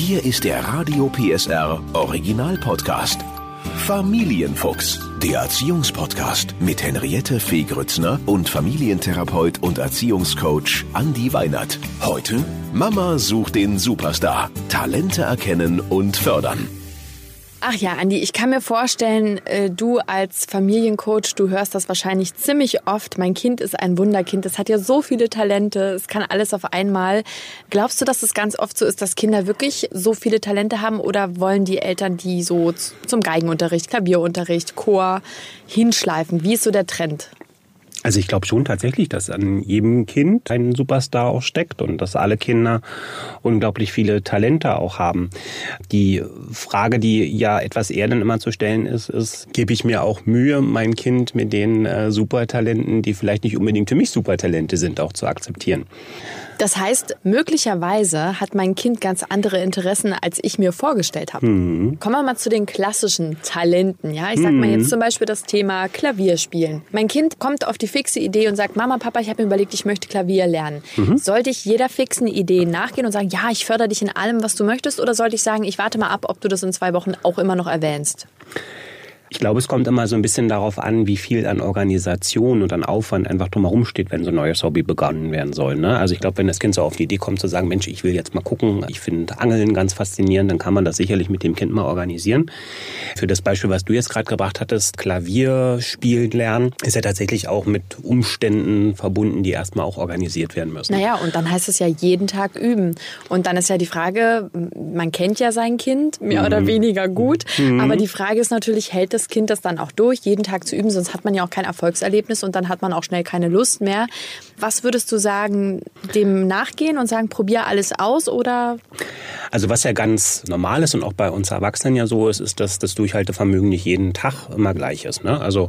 Hier ist der Radio PSR Original Podcast. Familienfuchs, der Erziehungspodcast mit Henriette Fee Grützner und Familientherapeut und Erziehungscoach Andi Weinert. Heute Mama sucht den Superstar. Talente erkennen und fördern. Ach ja, Andi, ich kann mir vorstellen, äh, du als Familiencoach, du hörst das wahrscheinlich ziemlich oft. Mein Kind ist ein Wunderkind. Es hat ja so viele Talente. Es kann alles auf einmal. Glaubst du, dass es ganz oft so ist, dass Kinder wirklich so viele Talente haben oder wollen die Eltern die so zum Geigenunterricht, Klavierunterricht, Chor hinschleifen? Wie ist so der Trend? Also ich glaube schon tatsächlich, dass an jedem Kind ein Superstar auch steckt und dass alle Kinder unglaublich viele Talente auch haben. Die Frage, die ja etwas eher dann immer zu stellen ist, ist, gebe ich mir auch Mühe, mein Kind mit den äh, Supertalenten, die vielleicht nicht unbedingt für mich Supertalente sind, auch zu akzeptieren. Das heißt, möglicherweise hat mein Kind ganz andere Interessen, als ich mir vorgestellt habe. Mhm. Kommen wir mal zu den klassischen Talenten. Ja, ich sag mal jetzt mhm. zum Beispiel das Thema Klavierspielen. Mein Kind kommt auf die fixe Idee und sagt, Mama, Papa, ich habe mir überlegt, ich möchte Klavier lernen. Mhm. Sollte ich jeder fixen Idee nachgehen und sagen, ja, ich fördere dich in allem, was du möchtest, oder sollte ich sagen, ich warte mal ab, ob du das in zwei Wochen auch immer noch erwähnst? Ich glaube, es kommt immer so ein bisschen darauf an, wie viel an Organisation und an Aufwand einfach drumherum steht, wenn so ein neues Hobby begonnen werden soll. Ne? Also ich glaube, wenn das Kind so auf die Idee kommt zu sagen, Mensch, ich will jetzt mal gucken, ich finde Angeln ganz faszinierend, dann kann man das sicherlich mit dem Kind mal organisieren. Für das Beispiel, was du jetzt gerade gebracht hattest, Klavier spielen lernen, ist ja tatsächlich auch mit Umständen verbunden, die erstmal auch organisiert werden müssen. Naja, und dann heißt es ja jeden Tag üben. Und dann ist ja die Frage, man kennt ja sein Kind mehr mhm. oder weniger gut, mhm. aber die Frage ist natürlich, hält das das Kind das dann auch durch, jeden Tag zu üben, sonst hat man ja auch kein Erfolgserlebnis und dann hat man auch schnell keine Lust mehr. Was würdest du sagen, dem nachgehen und sagen, probier alles aus oder? Also was ja ganz normal ist und auch bei uns Erwachsenen ja so ist, ist, dass das Durchhaltevermögen nicht jeden Tag immer gleich ist. Ne? Also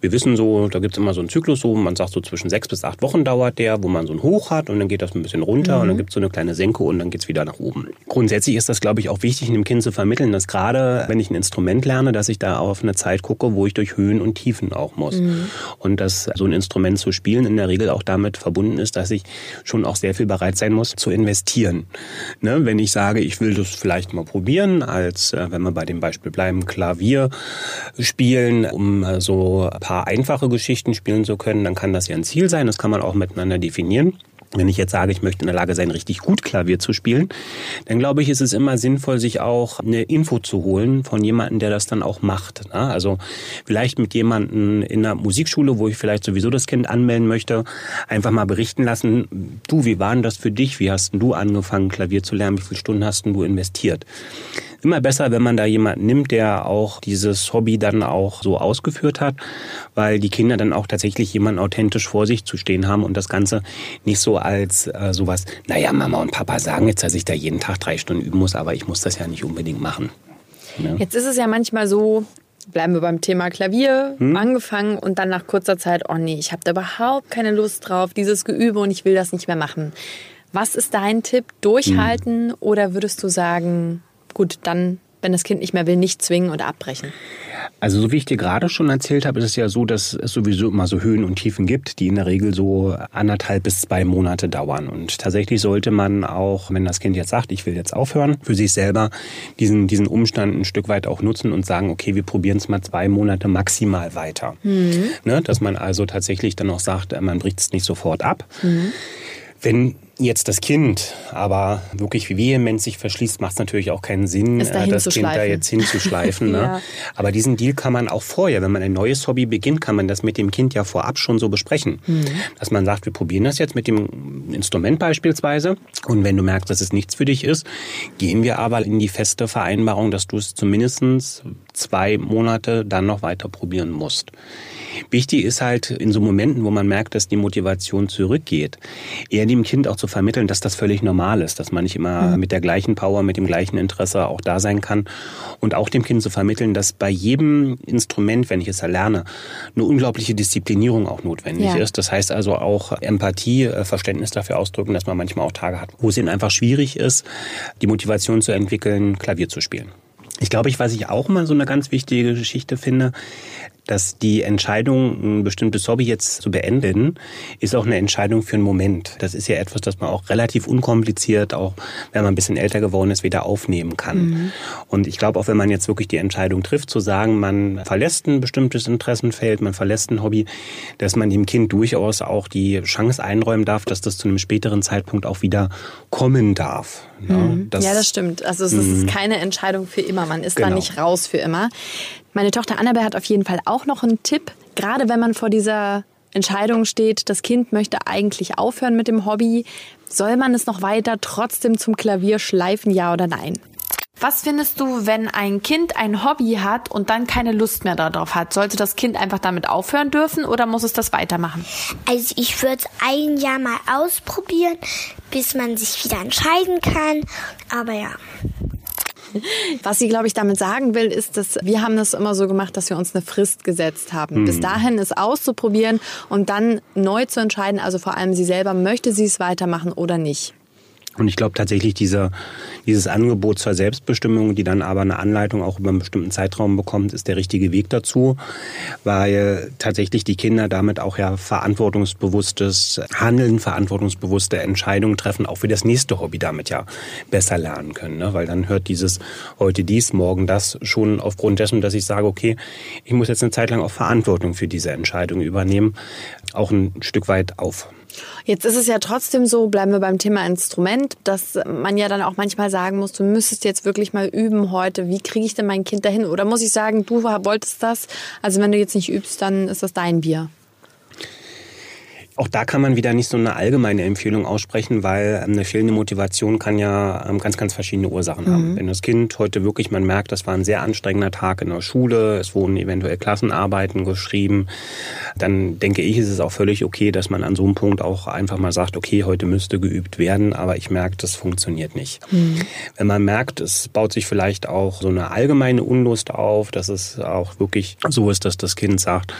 wir wissen so, da gibt es immer so einen Zyklus, so man sagt so zwischen sechs bis acht Wochen dauert der, wo man so ein Hoch hat und dann geht das ein bisschen runter mhm. und dann gibt es so eine kleine Senke und dann geht es wieder nach oben. Grundsätzlich ist das, glaube ich, auch wichtig, einem Kind zu vermitteln, dass gerade, wenn ich ein Instrument lerne, dass ich da auf eine Zeit gucke, wo ich durch Höhen und Tiefen auch muss. Mhm. Und dass so ein Instrument zu spielen in der Regel auch damit verbunden ist, dass ich schon auch sehr viel bereit sein muss zu investieren. Ne? Wenn ich sage, ich will das vielleicht mal probieren, als äh, wenn wir bei dem Beispiel bleiben, Klavier spielen, um äh, so ein paar einfache Geschichten spielen zu können, dann kann das ja ein Ziel sein. Das kann man auch miteinander definieren. Wenn ich jetzt sage, ich möchte in der Lage sein, richtig gut Klavier zu spielen, dann glaube ich, ist es immer sinnvoll, sich auch eine Info zu holen von jemandem, der das dann auch macht. Ne? Also vielleicht mit jemandem in der Musikschule, wo ich vielleicht sowieso das Kind anmelden möchte, einfach mal berichten lassen, du, wie war denn das für dich? Wie hast denn du angefangen, Klavier zu lernen? Wie viele Stunden hast denn du investiert? Immer besser, wenn man da jemanden nimmt, der auch dieses Hobby dann auch so ausgeführt hat, weil die Kinder dann auch tatsächlich jemanden authentisch vor sich zu stehen haben und das Ganze nicht so als äh, sowas, naja, Mama und Papa sagen jetzt, dass ich da jeden Tag drei Stunden üben muss, aber ich muss das ja nicht unbedingt machen. Ja. Jetzt ist es ja manchmal so, bleiben wir beim Thema Klavier, hm? angefangen und dann nach kurzer Zeit, oh nee, ich habe da überhaupt keine Lust drauf, dieses Geübe und ich will das nicht mehr machen. Was ist dein Tipp? Durchhalten hm. oder würdest du sagen, gut, dann, wenn das Kind nicht mehr will, nicht zwingen oder abbrechen. Also so wie ich dir gerade schon erzählt habe, ist es ja so, dass es sowieso immer so Höhen und Tiefen gibt, die in der Regel so anderthalb bis zwei Monate dauern. Und tatsächlich sollte man auch, wenn das Kind jetzt sagt, ich will jetzt aufhören, für sich selber diesen, diesen Umstand ein Stück weit auch nutzen und sagen, okay, wir probieren es mal zwei Monate maximal weiter. Mhm. Ne, dass man also tatsächlich dann auch sagt, man bricht es nicht sofort ab. Mhm. Wenn jetzt das Kind aber wirklich wie vehement sich verschließt, macht es natürlich auch keinen Sinn, äh, das Kind da jetzt hinzuschleifen. ne? ja. Aber diesen Deal kann man auch vorher, wenn man ein neues Hobby beginnt, kann man das mit dem Kind ja vorab schon so besprechen. Mhm. Dass man sagt, wir probieren das jetzt mit dem Instrument beispielsweise und wenn du merkst, dass es nichts für dich ist, gehen wir aber in die feste Vereinbarung, dass du es zumindest zwei Monate dann noch weiter probieren musst. Wichtig ist halt in so Momenten, wo man merkt, dass die Motivation zurückgeht, eher dem Kind auch zu vermitteln, dass das völlig normal ist, dass man nicht immer mhm. mit der gleichen Power, mit dem gleichen Interesse auch da sein kann und auch dem Kind zu vermitteln, dass bei jedem Instrument, wenn ich es erlerne, eine unglaubliche Disziplinierung auch notwendig ja. ist. Das heißt also auch Empathie, äh, Verständnis dafür ausdrücken, dass man manchmal auch Tage hat, wo es ihnen einfach schwierig ist, die Motivation zu entwickeln, Klavier zu spielen. Ich glaube, ich, was ich auch mal so eine ganz wichtige Geschichte finde, dass die Entscheidung, ein bestimmtes Hobby jetzt zu beenden, ist auch eine Entscheidung für einen Moment. Das ist ja etwas, das man auch relativ unkompliziert, auch wenn man ein bisschen älter geworden ist, wieder aufnehmen kann. Mhm. Und ich glaube, auch wenn man jetzt wirklich die Entscheidung trifft, zu sagen, man verlässt ein bestimmtes Interessenfeld, man verlässt ein Hobby, dass man dem Kind durchaus auch die Chance einräumen darf, dass das zu einem späteren Zeitpunkt auch wieder kommen darf. Ja, mhm. das, ja, das stimmt. Also es ist mhm. keine Entscheidung für immer. Man ist genau. da nicht raus für immer. Meine Tochter Annabelle hat auf jeden Fall auch noch einen Tipp, gerade wenn man vor dieser Entscheidung steht, das Kind möchte eigentlich aufhören mit dem Hobby, soll man es noch weiter trotzdem zum Klavier schleifen, ja oder nein? Was findest du, wenn ein Kind ein Hobby hat und dann keine Lust mehr darauf hat? Sollte das Kind einfach damit aufhören dürfen oder muss es das weitermachen? Also ich würde es ein Jahr mal ausprobieren, bis man sich wieder entscheiden kann. Aber ja. Was sie, glaube ich, damit sagen will, ist, dass wir haben das immer so gemacht, dass wir uns eine Frist gesetzt haben. Mhm. Bis dahin es auszuprobieren und dann neu zu entscheiden, also vor allem sie selber, möchte sie es weitermachen oder nicht. Und ich glaube tatsächlich, dieser, dieses Angebot zur Selbstbestimmung, die dann aber eine Anleitung auch über einen bestimmten Zeitraum bekommt, ist der richtige Weg dazu, weil tatsächlich die Kinder damit auch ja verantwortungsbewusstes Handeln, verantwortungsbewusste Entscheidungen treffen, auch für das nächste Hobby damit ja besser lernen können. Ne? Weil dann hört dieses heute dies, morgen das schon aufgrund dessen, dass ich sage, okay, ich muss jetzt eine Zeit lang auch Verantwortung für diese Entscheidung übernehmen, auch ein Stück weit auf. Jetzt ist es ja trotzdem so, bleiben wir beim Thema Instrument, dass man ja dann auch manchmal sagen muss, du müsstest jetzt wirklich mal üben heute. Wie kriege ich denn mein Kind dahin? Oder muss ich sagen, du wolltest das? Also wenn du jetzt nicht übst, dann ist das dein Bier. Auch da kann man wieder nicht so eine allgemeine Empfehlung aussprechen, weil eine fehlende Motivation kann ja ähm, ganz, ganz verschiedene Ursachen mhm. haben. Wenn das Kind heute wirklich, man merkt, das war ein sehr anstrengender Tag in der Schule, es wurden eventuell Klassenarbeiten geschrieben, dann denke ich, ist es auch völlig okay, dass man an so einem Punkt auch einfach mal sagt, okay, heute müsste geübt werden, aber ich merke, das funktioniert nicht. Mhm. Wenn man merkt, es baut sich vielleicht auch so eine allgemeine Unlust auf, dass es auch wirklich so ist, dass das Kind sagt,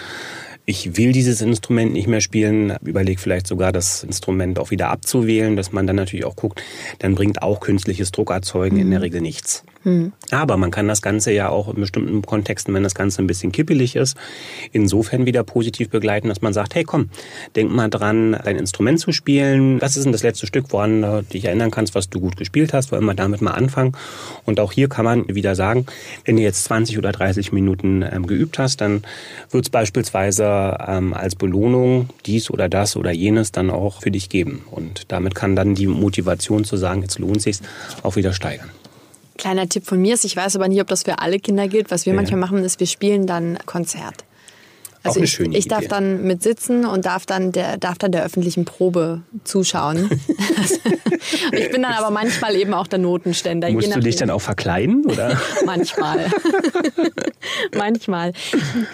ich will dieses Instrument nicht mehr spielen, überlege vielleicht sogar das Instrument auch wieder abzuwählen, dass man dann natürlich auch guckt, dann bringt auch künstliches Druckerzeugen mhm. in der mhm. Regel nichts. Mhm. Aber man kann das Ganze ja auch in bestimmten Kontexten, wenn das Ganze ein bisschen kippelig ist, insofern wieder positiv begleiten, dass man sagt, hey komm, denk mal dran, dein Instrument zu spielen. Was ist denn das letzte Stück, woran du dich erinnern kannst, was du gut gespielt hast? Wollen wir damit mal anfangen? Und auch hier kann man wieder sagen, wenn du jetzt 20 oder 30 Minuten ähm, geübt hast, dann wird es beispielsweise ähm, als Belohnung dies oder das oder jenes dann auch für dich geben. Und damit kann dann die Motivation zu sagen, jetzt lohnt sich auch wieder steigern. Kleiner Tipp von mir ist, ich weiß aber nicht, ob das für alle Kinder gilt. Was wir ja. manchmal machen, ist, wir spielen dann Konzert. Also ich, ich, darf dann mit sitzen und darf dann der, darf dann der öffentlichen Probe zuschauen. ich bin dann aber manchmal eben auch der Notenständer. Musst du dich dann auch verkleiden? Oder? manchmal. manchmal.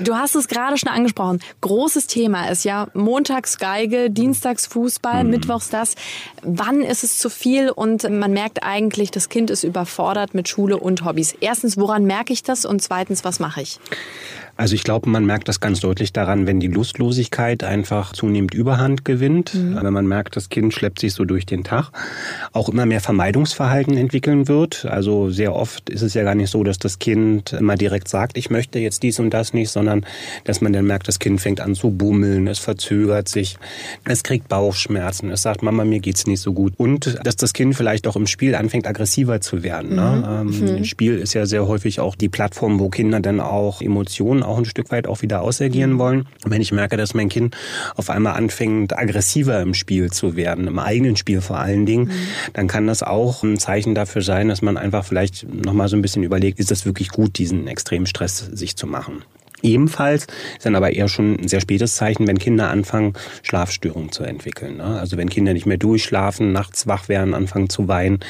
Du hast es gerade schon angesprochen. Großes Thema ist ja montags Geige, dienstags Fußball, mhm. mittwochs das. Wann ist es zu viel? Und man merkt eigentlich, das Kind ist überfordert mit Schule und Hobbys. Erstens, woran merke ich das? Und zweitens, was mache ich? Also ich glaube, man merkt das ganz deutlich daran, wenn die Lustlosigkeit einfach zunehmend Überhand gewinnt. Mhm. Wenn man merkt, das Kind schleppt sich so durch den Tag. Auch immer mehr Vermeidungsverhalten entwickeln wird. Also sehr oft ist es ja gar nicht so, dass das Kind immer direkt sagt, ich möchte jetzt dies und das nicht, sondern dass man dann merkt, das Kind fängt an zu bummeln, es verzögert sich, es kriegt Bauchschmerzen, es sagt, Mama, mir geht's nicht so gut. Und dass das Kind vielleicht auch im Spiel anfängt, aggressiver zu werden. Ne? Mhm. Ähm, mhm. Spiel ist ja sehr häufig auch die Plattform, wo Kinder dann auch Emotionen auch ein Stück weit auch wieder ausagieren wollen. Und wenn ich merke, dass mein Kind auf einmal anfängt, aggressiver im Spiel zu werden, im eigenen Spiel vor allen Dingen, mhm. dann kann das auch ein Zeichen dafür sein, dass man einfach vielleicht nochmal so ein bisschen überlegt, ist das wirklich gut, diesen Extremstress sich zu machen. Ebenfalls ist dann aber eher schon ein sehr spätes Zeichen, wenn Kinder anfangen, Schlafstörungen zu entwickeln. Ne? Also wenn Kinder nicht mehr durchschlafen, nachts wach werden, anfangen zu weinen,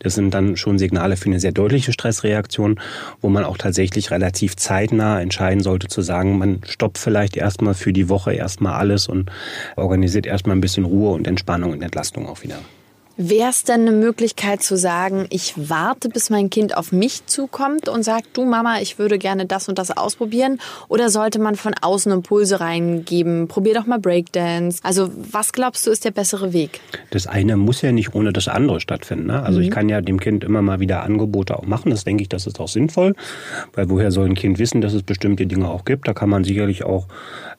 das sind dann schon Signale für eine sehr deutliche Stressreaktion, wo man auch tatsächlich relativ zeitnah entscheiden sollte zu sagen, man stoppt vielleicht erstmal für die Woche erstmal alles und organisiert erstmal ein bisschen Ruhe und Entspannung und Entlastung auch wieder. Wäre es denn eine Möglichkeit zu sagen, ich warte, bis mein Kind auf mich zukommt und sagt, du Mama, ich würde gerne das und das ausprobieren? Oder sollte man von außen Impulse reingeben? Probier doch mal Breakdance. Also was glaubst du ist der bessere Weg? Das eine muss ja nicht ohne das andere stattfinden. Ne? Also mhm. ich kann ja dem Kind immer mal wieder Angebote auch machen. Das denke ich, das ist auch sinnvoll. Weil woher soll ein Kind wissen, dass es bestimmte Dinge auch gibt? Da kann man sicherlich auch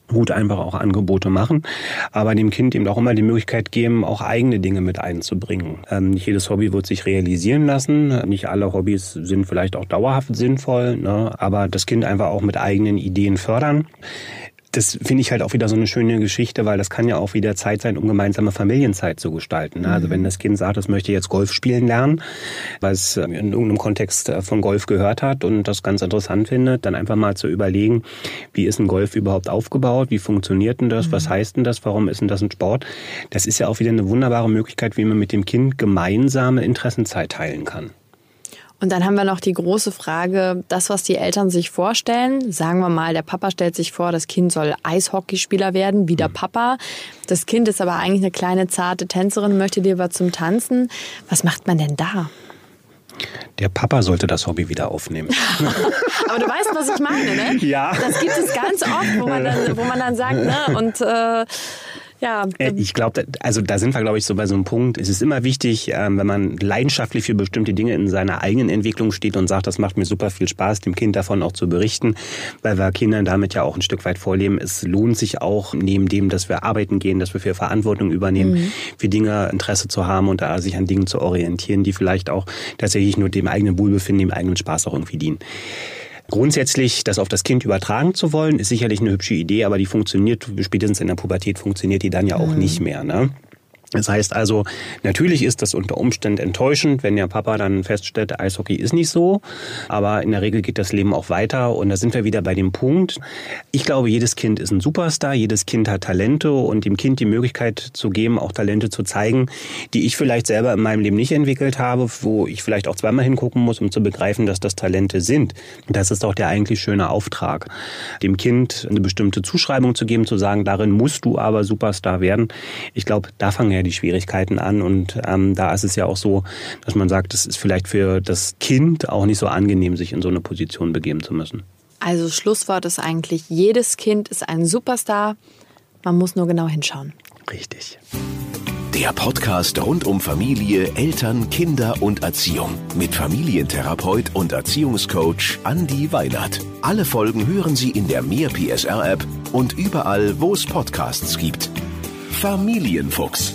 gut einfach auch Angebote machen, aber dem Kind eben auch immer die Möglichkeit geben, auch eigene Dinge mit einzubringen. Ähm, nicht jedes Hobby wird sich realisieren lassen, nicht alle Hobbys sind vielleicht auch dauerhaft sinnvoll, ne? aber das Kind einfach auch mit eigenen Ideen fördern das finde ich halt auch wieder so eine schöne Geschichte, weil das kann ja auch wieder Zeit sein, um gemeinsame Familienzeit zu gestalten. Ne? Also wenn das Kind sagt, es möchte jetzt Golf spielen lernen, weil es in irgendeinem Kontext äh, von Golf gehört hat und das ganz interessant findet, dann einfach mal zu überlegen, wie ist ein Golf überhaupt aufgebaut, wie funktioniert denn das, was mhm. heißt denn das, warum ist denn das ein Sport? Das ist ja auch wieder eine wunderbare Möglichkeit, wie man mit dem Kind gemeinsame Interessenzeit teilen kann. Und dann haben wir noch die große Frage, das, was die Eltern sich vorstellen. Sagen wir mal, der Papa stellt sich vor, das Kind soll Eishockeyspieler werden, wie der Papa. Das Kind ist aber eigentlich eine kleine, zarte Tänzerin, möchte lieber zum Tanzen. Was macht man denn da? Der Papa sollte das Hobby wieder aufnehmen. Aber du weißt, was ich meine, ne? Ja. Das gibt es ganz oft, wo man dann, wo man dann sagt, ne? Und äh, ja. Äh, ich glaube, also da sind wir, glaube ich, so bei so einem Punkt. Es ist immer wichtig, ähm, wenn man leidenschaftlich für bestimmte Dinge in seiner eigenen Entwicklung steht und sagt, das macht mir super viel Spaß, dem Kind davon auch zu berichten, weil wir Kindern damit ja auch ein Stück weit vorleben. Es lohnt sich auch, neben dem, dass wir arbeiten gehen, dass wir für Verantwortung übernehmen, mhm. für Dinge Interesse zu haben und sich an Dingen zu orientieren, die vielleicht auch tatsächlich nur dem eigenen Wohlbefinden, dem eigenen Spaß auch irgendwie dienen. Grundsätzlich das auf das Kind übertragen zu wollen, ist sicherlich eine hübsche Idee, aber die funktioniert, spätestens in der Pubertät funktioniert die dann ja auch mhm. nicht mehr. Ne? Das heißt also, natürlich ist das unter Umständen enttäuschend, wenn der Papa dann feststellt, Eishockey ist nicht so. Aber in der Regel geht das Leben auch weiter. Und da sind wir wieder bei dem Punkt. Ich glaube, jedes Kind ist ein Superstar. Jedes Kind hat Talente und dem Kind die Möglichkeit zu geben, auch Talente zu zeigen, die ich vielleicht selber in meinem Leben nicht entwickelt habe, wo ich vielleicht auch zweimal hingucken muss, um zu begreifen, dass das Talente sind. Das ist auch der eigentlich schöne Auftrag. Dem Kind eine bestimmte Zuschreibung zu geben, zu sagen, darin musst du aber Superstar werden. Ich glaube, da fangen ja die Schwierigkeiten an. Und ähm, da ist es ja auch so, dass man sagt, es ist vielleicht für das Kind auch nicht so angenehm, sich in so eine Position begeben zu müssen. Also Schlusswort ist eigentlich, jedes Kind ist ein Superstar. Man muss nur genau hinschauen. Richtig. Der Podcast rund um Familie, Eltern, Kinder und Erziehung mit Familientherapeut und Erziehungscoach Andi Weinert. Alle Folgen hören Sie in der Mehr PSR App und überall, wo es Podcasts gibt. Familienfuchs